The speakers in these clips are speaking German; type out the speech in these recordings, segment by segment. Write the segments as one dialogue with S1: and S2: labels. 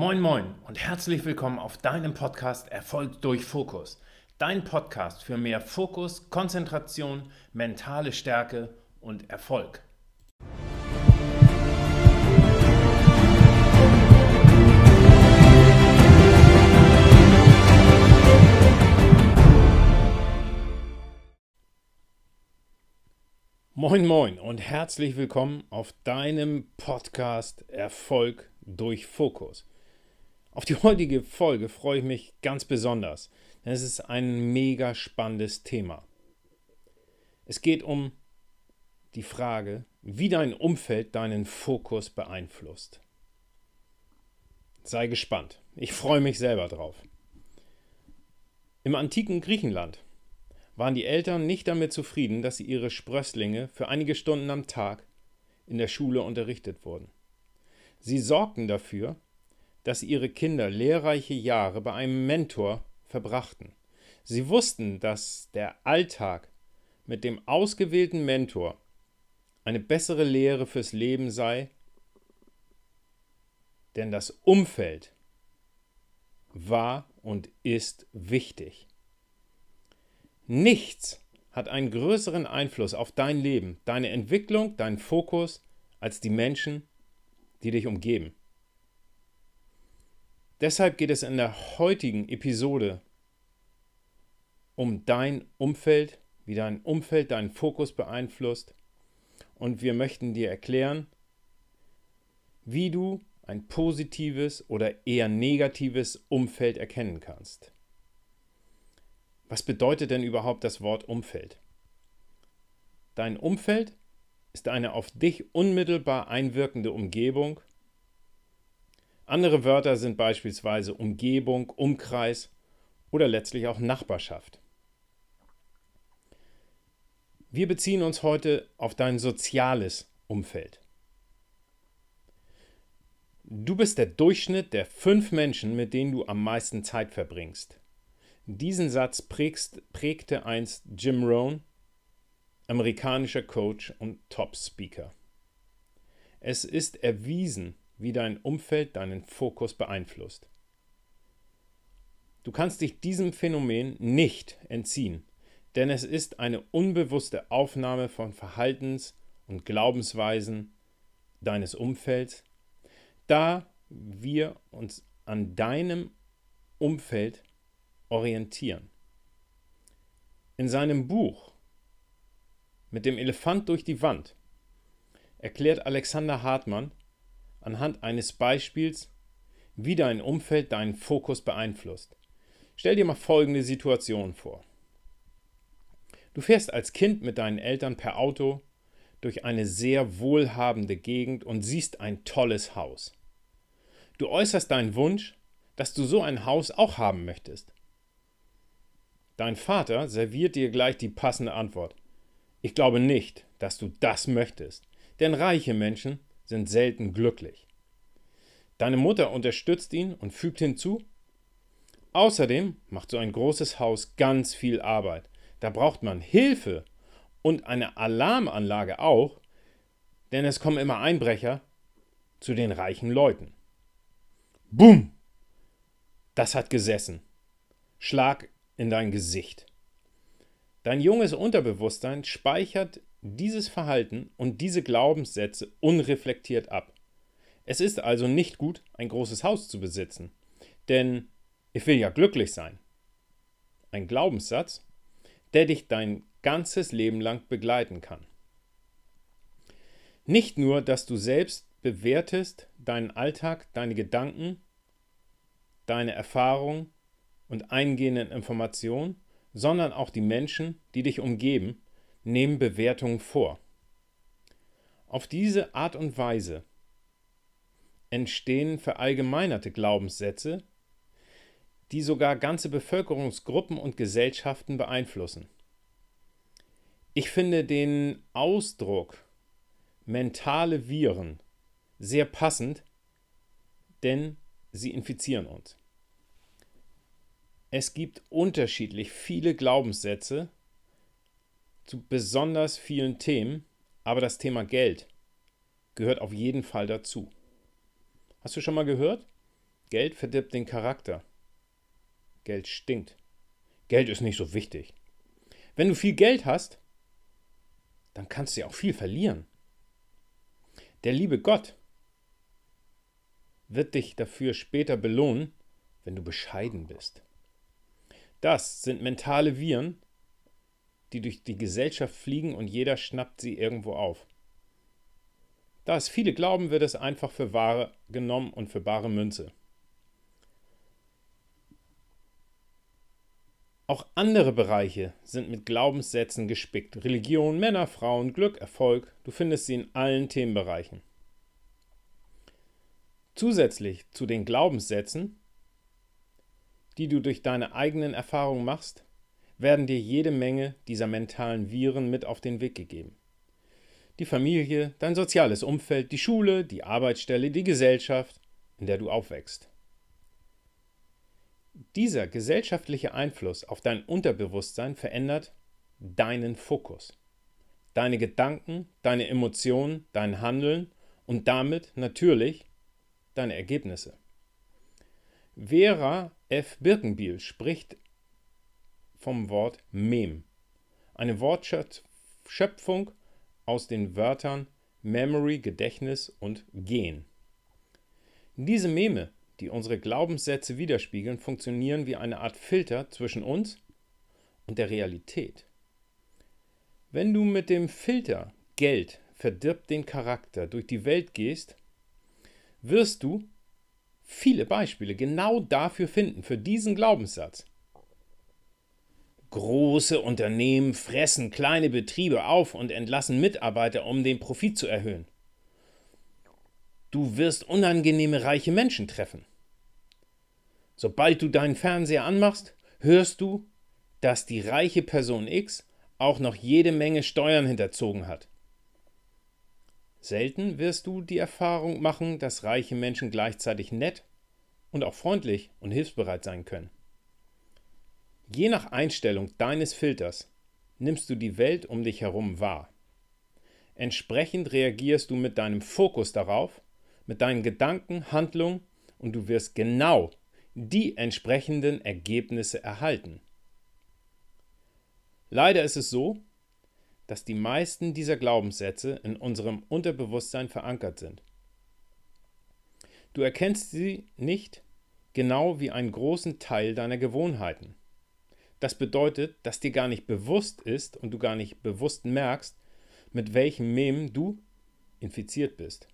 S1: Moin Moin und herzlich willkommen auf deinem Podcast Erfolg durch Fokus. Dein Podcast für mehr Fokus, Konzentration, mentale Stärke und Erfolg. Moin Moin und herzlich willkommen auf deinem Podcast Erfolg durch Fokus. Auf die heutige Folge freue ich mich ganz besonders, denn es ist ein mega spannendes Thema. Es geht um die Frage, wie dein Umfeld deinen Fokus beeinflusst. Sei gespannt. Ich freue mich selber drauf. Im antiken Griechenland waren die Eltern nicht damit zufrieden, dass sie ihre Sprösslinge für einige Stunden am Tag in der Schule unterrichtet wurden. Sie sorgten dafür, dass ihre Kinder lehrreiche Jahre bei einem Mentor verbrachten. Sie wussten, dass der Alltag mit dem ausgewählten Mentor eine bessere Lehre fürs Leben sei, denn das Umfeld war und ist wichtig. Nichts hat einen größeren Einfluss auf dein Leben, deine Entwicklung, deinen Fokus als die Menschen, die dich umgeben. Deshalb geht es in der heutigen Episode um dein Umfeld, wie dein Umfeld deinen Fokus beeinflusst. Und wir möchten dir erklären, wie du ein positives oder eher negatives Umfeld erkennen kannst. Was bedeutet denn überhaupt das Wort Umfeld? Dein Umfeld ist eine auf dich unmittelbar einwirkende Umgebung, andere Wörter sind beispielsweise Umgebung, Umkreis oder letztlich auch Nachbarschaft. Wir beziehen uns heute auf dein soziales Umfeld. Du bist der Durchschnitt der fünf Menschen, mit denen du am meisten Zeit verbringst. Diesen Satz prägst, prägte einst Jim Rohn, amerikanischer Coach und Top-Speaker. Es ist erwiesen, wie dein Umfeld deinen Fokus beeinflusst. Du kannst dich diesem Phänomen nicht entziehen, denn es ist eine unbewusste Aufnahme von Verhaltens- und Glaubensweisen deines Umfelds, da wir uns an deinem Umfeld orientieren. In seinem Buch mit dem Elefant durch die Wand erklärt Alexander Hartmann, anhand eines Beispiels, wie dein Umfeld deinen Fokus beeinflusst. Stell dir mal folgende Situation vor. Du fährst als Kind mit deinen Eltern per Auto durch eine sehr wohlhabende Gegend und siehst ein tolles Haus. Du äußerst deinen Wunsch, dass du so ein Haus auch haben möchtest. Dein Vater serviert dir gleich die passende Antwort. Ich glaube nicht, dass du das möchtest, denn reiche Menschen sind selten glücklich. Deine Mutter unterstützt ihn und fügt hinzu, außerdem macht so ein großes Haus ganz viel Arbeit. Da braucht man Hilfe und eine Alarmanlage auch, denn es kommen immer Einbrecher zu den reichen Leuten. Bumm! Das hat gesessen. Schlag in dein Gesicht. Dein junges Unterbewusstsein speichert dieses Verhalten und diese Glaubenssätze unreflektiert ab. Es ist also nicht gut, ein großes Haus zu besitzen, denn ich will ja glücklich sein. Ein Glaubenssatz, der dich dein ganzes Leben lang begleiten kann. Nicht nur, dass du selbst bewertest deinen Alltag, deine Gedanken, deine Erfahrungen und eingehenden Informationen, sondern auch die Menschen, die dich umgeben, nehmen Bewertungen vor. Auf diese Art und Weise entstehen verallgemeinerte Glaubenssätze, die sogar ganze Bevölkerungsgruppen und Gesellschaften beeinflussen. Ich finde den Ausdruck mentale Viren sehr passend, denn sie infizieren uns. Es gibt unterschiedlich viele Glaubenssätze, zu besonders vielen Themen, aber das Thema Geld gehört auf jeden Fall dazu. Hast du schon mal gehört? Geld verdirbt den Charakter. Geld stinkt. Geld ist nicht so wichtig. Wenn du viel Geld hast, dann kannst du ja auch viel verlieren. Der liebe Gott wird dich dafür später belohnen, wenn du bescheiden bist. Das sind mentale Viren, die durch die Gesellschaft fliegen und jeder schnappt sie irgendwo auf. Da es viele glauben, wird es einfach für wahre genommen und für bare Münze. Auch andere Bereiche sind mit Glaubenssätzen gespickt. Religion, Männer, Frauen, Glück, Erfolg. Du findest sie in allen Themenbereichen. Zusätzlich zu den Glaubenssätzen, die du durch deine eigenen Erfahrungen machst, werden dir jede Menge dieser mentalen Viren mit auf den Weg gegeben. Die Familie, dein soziales Umfeld, die Schule, die Arbeitsstelle, die Gesellschaft, in der du aufwächst. Dieser gesellschaftliche Einfluss auf dein Unterbewusstsein verändert deinen Fokus, deine Gedanken, deine Emotionen, dein Handeln und damit natürlich deine Ergebnisse. Vera F. Birkenbiel spricht vom Wort Mem, eine Wortschöpfung aus den Wörtern Memory, Gedächtnis und Gen. Diese Meme die unsere Glaubenssätze widerspiegeln, funktionieren wie eine Art Filter zwischen uns und der Realität. Wenn du mit dem Filter Geld verdirbt den Charakter durch die Welt gehst, wirst du viele Beispiele genau dafür finden, für diesen Glaubenssatz. Große Unternehmen fressen kleine Betriebe auf und entlassen Mitarbeiter, um den Profit zu erhöhen. Du wirst unangenehme reiche Menschen treffen. Sobald du deinen Fernseher anmachst, hörst du, dass die reiche Person X auch noch jede Menge Steuern hinterzogen hat. Selten wirst du die Erfahrung machen, dass reiche Menschen gleichzeitig nett und auch freundlich und hilfsbereit sein können. Je nach Einstellung deines Filters nimmst du die Welt um dich herum wahr. Entsprechend reagierst du mit deinem Fokus darauf, mit deinen Gedanken, Handlungen und du wirst genau die entsprechenden Ergebnisse erhalten. Leider ist es so, dass die meisten dieser Glaubenssätze in unserem Unterbewusstsein verankert sind. Du erkennst sie nicht genau wie einen großen Teil deiner Gewohnheiten. Das bedeutet, dass dir gar nicht bewusst ist und du gar nicht bewusst merkst, mit welchem Mem du infiziert bist.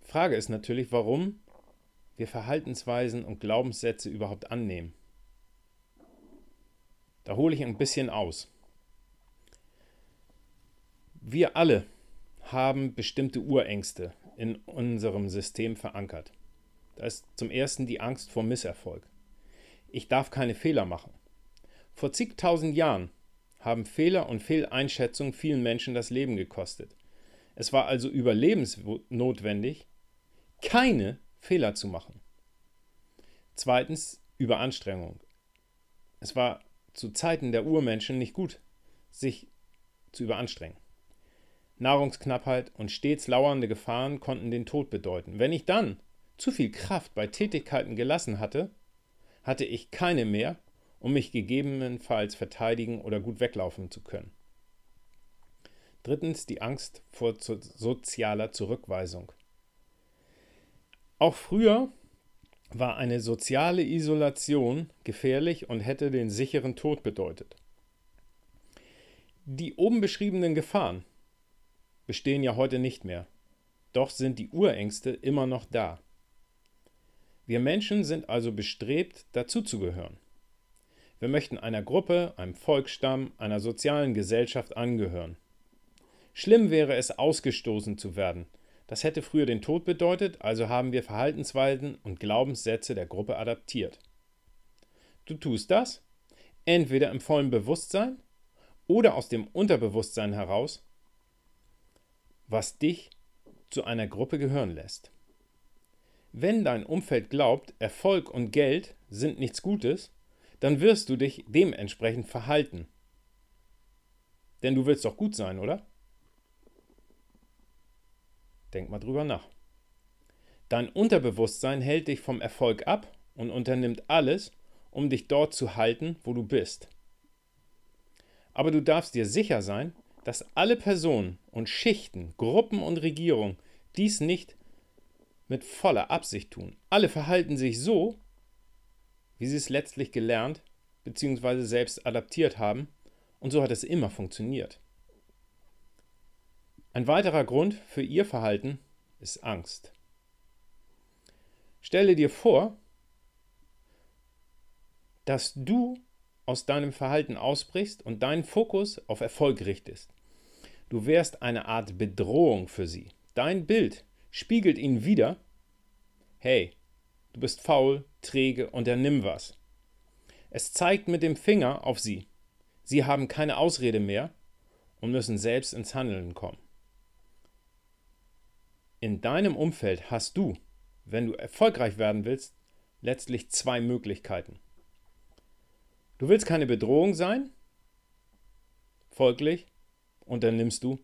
S1: Frage ist natürlich, warum wir Verhaltensweisen und Glaubenssätze überhaupt annehmen. Da hole ich ein bisschen aus. Wir alle haben bestimmte Urängste in unserem System verankert. Da ist zum ersten die Angst vor Misserfolg. Ich darf keine Fehler machen. Vor zigtausend Jahren haben Fehler und Fehleinschätzungen vielen Menschen das Leben gekostet. Es war also überlebensnotwendig, keine Fehler zu machen. Zweitens Überanstrengung. Es war zu Zeiten der Urmenschen nicht gut, sich zu überanstrengen. Nahrungsknappheit und stets lauernde Gefahren konnten den Tod bedeuten. Wenn ich dann zu viel Kraft bei Tätigkeiten gelassen hatte, hatte ich keine mehr, um mich gegebenenfalls verteidigen oder gut weglaufen zu können. Drittens die Angst vor sozialer Zurückweisung. Auch früher war eine soziale Isolation gefährlich und hätte den sicheren Tod bedeutet. Die oben beschriebenen Gefahren bestehen ja heute nicht mehr, doch sind die Urängste immer noch da. Wir Menschen sind also bestrebt, dazuzugehören. Wir möchten einer Gruppe, einem Volksstamm, einer sozialen Gesellschaft angehören. Schlimm wäre es, ausgestoßen zu werden – das hätte früher den Tod bedeutet, also haben wir Verhaltensweisen und Glaubenssätze der Gruppe adaptiert. Du tust das entweder im vollen Bewusstsein oder aus dem Unterbewusstsein heraus, was dich zu einer Gruppe gehören lässt. Wenn dein Umfeld glaubt, Erfolg und Geld sind nichts Gutes, dann wirst du dich dementsprechend verhalten. Denn du willst doch gut sein, oder? Denk mal drüber nach. Dein Unterbewusstsein hält dich vom Erfolg ab und unternimmt alles, um dich dort zu halten, wo du bist. Aber du darfst dir sicher sein, dass alle Personen und Schichten, Gruppen und Regierungen dies nicht mit voller Absicht tun. Alle verhalten sich so, wie sie es letztlich gelernt bzw. selbst adaptiert haben, und so hat es immer funktioniert. Ein weiterer Grund für ihr Verhalten ist Angst. Stelle dir vor, dass du aus deinem Verhalten ausbrichst und deinen Fokus auf Erfolg richtest. Du wärst eine Art Bedrohung für sie. Dein Bild spiegelt ihnen wieder, hey, du bist faul, träge, unternimm was. Es zeigt mit dem Finger auf sie. Sie haben keine Ausrede mehr und müssen selbst ins Handeln kommen. In deinem Umfeld hast du, wenn du erfolgreich werden willst, letztlich zwei Möglichkeiten. Du willst keine Bedrohung sein, folglich unternimmst du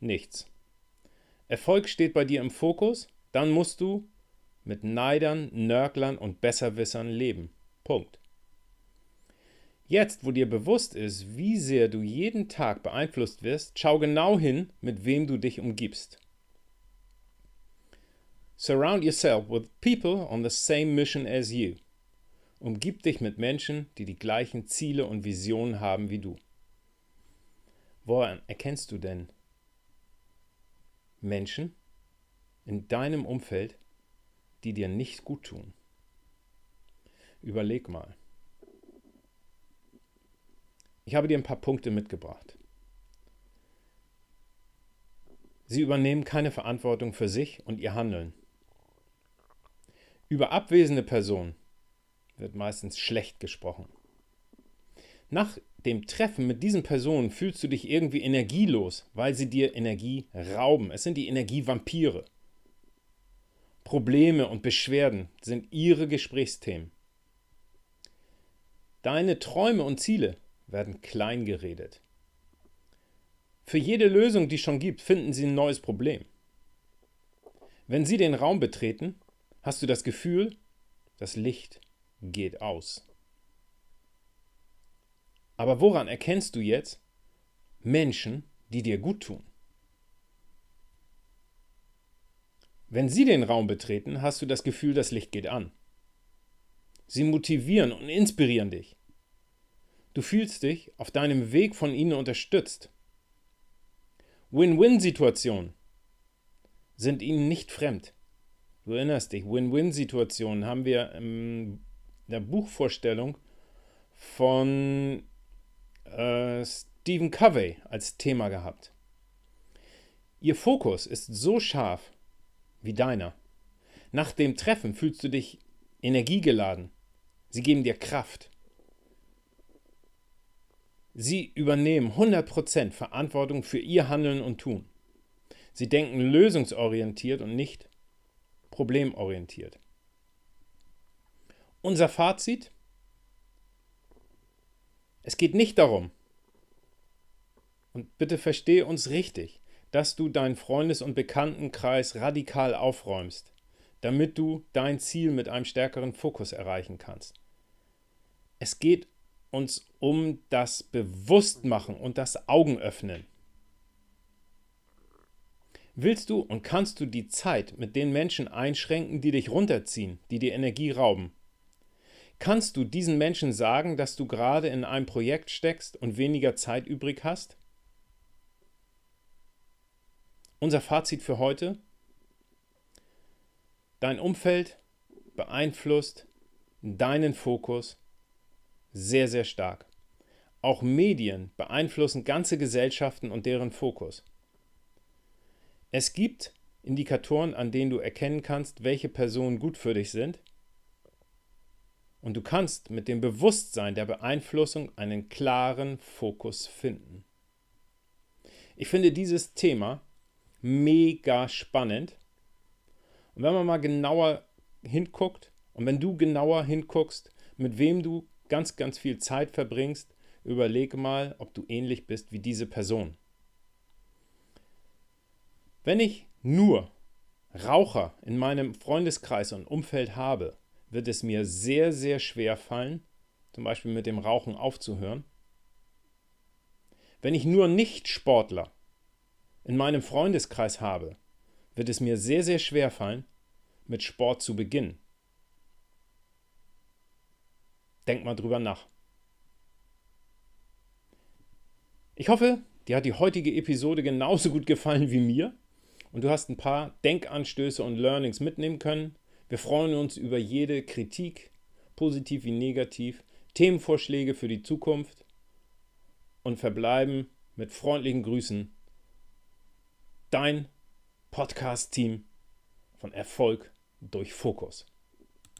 S1: nichts. Erfolg steht bei dir im Fokus, dann musst du mit Neidern, Nörglern und Besserwissern leben. Punkt. Jetzt, wo dir bewusst ist, wie sehr du jeden Tag beeinflusst wirst, schau genau hin, mit wem du dich umgibst. Surround yourself with people on the same mission as you. Umgib dich mit Menschen, die die gleichen Ziele und Visionen haben wie du. Woran erkennst du denn Menschen in deinem Umfeld, die dir nicht gut tun? Überleg mal. Ich habe dir ein paar Punkte mitgebracht. Sie übernehmen keine Verantwortung für sich und ihr Handeln. Über abwesende Personen wird meistens schlecht gesprochen. Nach dem Treffen mit diesen Personen fühlst du dich irgendwie energielos, weil sie dir Energie rauben. Es sind die Energievampire. Probleme und Beschwerden sind ihre Gesprächsthemen. Deine Träume und Ziele werden klein geredet. Für jede Lösung, die es schon gibt, finden sie ein neues Problem. Wenn sie den Raum betreten, hast du das Gefühl, das Licht geht aus. Aber woran erkennst du jetzt Menschen, die dir gut tun? Wenn sie den Raum betreten, hast du das Gefühl, das Licht geht an. Sie motivieren und inspirieren dich. Du fühlst dich auf deinem Weg von ihnen unterstützt. Win-Win-Situationen sind ihnen nicht fremd. Du erinnerst dich, Win-Win-Situationen haben wir in der Buchvorstellung von äh, Stephen Covey als Thema gehabt. Ihr Fokus ist so scharf wie deiner. Nach dem Treffen fühlst du dich energiegeladen. Sie geben dir Kraft. Sie übernehmen 100% Verantwortung für ihr Handeln und Tun. Sie denken lösungsorientiert und nicht problemorientiert. Unser Fazit? Es geht nicht darum, und bitte verstehe uns richtig, dass du deinen Freundes- und Bekanntenkreis radikal aufräumst, damit du dein Ziel mit einem stärkeren Fokus erreichen kannst. Es geht uns um das Bewusstmachen und das Augenöffnen. Willst du und kannst du die Zeit mit den Menschen einschränken, die dich runterziehen, die dir Energie rauben? Kannst du diesen Menschen sagen, dass du gerade in einem Projekt steckst und weniger Zeit übrig hast? Unser Fazit für heute? Dein Umfeld beeinflusst deinen Fokus sehr, sehr stark. Auch Medien beeinflussen ganze Gesellschaften und deren Fokus. Es gibt Indikatoren, an denen du erkennen kannst, welche Personen gut für dich sind. Und du kannst mit dem Bewusstsein der Beeinflussung einen klaren Fokus finden. Ich finde dieses Thema mega spannend. Und wenn man mal genauer hinguckt und wenn du genauer hinguckst, mit wem du ganz, ganz viel Zeit verbringst, überlege mal, ob du ähnlich bist wie diese Person. Wenn ich nur Raucher in meinem Freundeskreis und Umfeld habe, wird es mir sehr, sehr schwer fallen, zum Beispiel mit dem Rauchen aufzuhören. Wenn ich nur Nicht-Sportler in meinem Freundeskreis habe, wird es mir sehr, sehr schwer fallen, mit Sport zu beginnen. Denk mal drüber nach. Ich hoffe, dir hat die heutige Episode genauso gut gefallen wie mir und du hast ein paar Denkanstöße und Learnings mitnehmen können. Wir freuen uns über jede Kritik, positiv wie negativ, Themenvorschläge für die Zukunft und verbleiben mit freundlichen Grüßen. Dein Podcast-Team von Erfolg durch Fokus.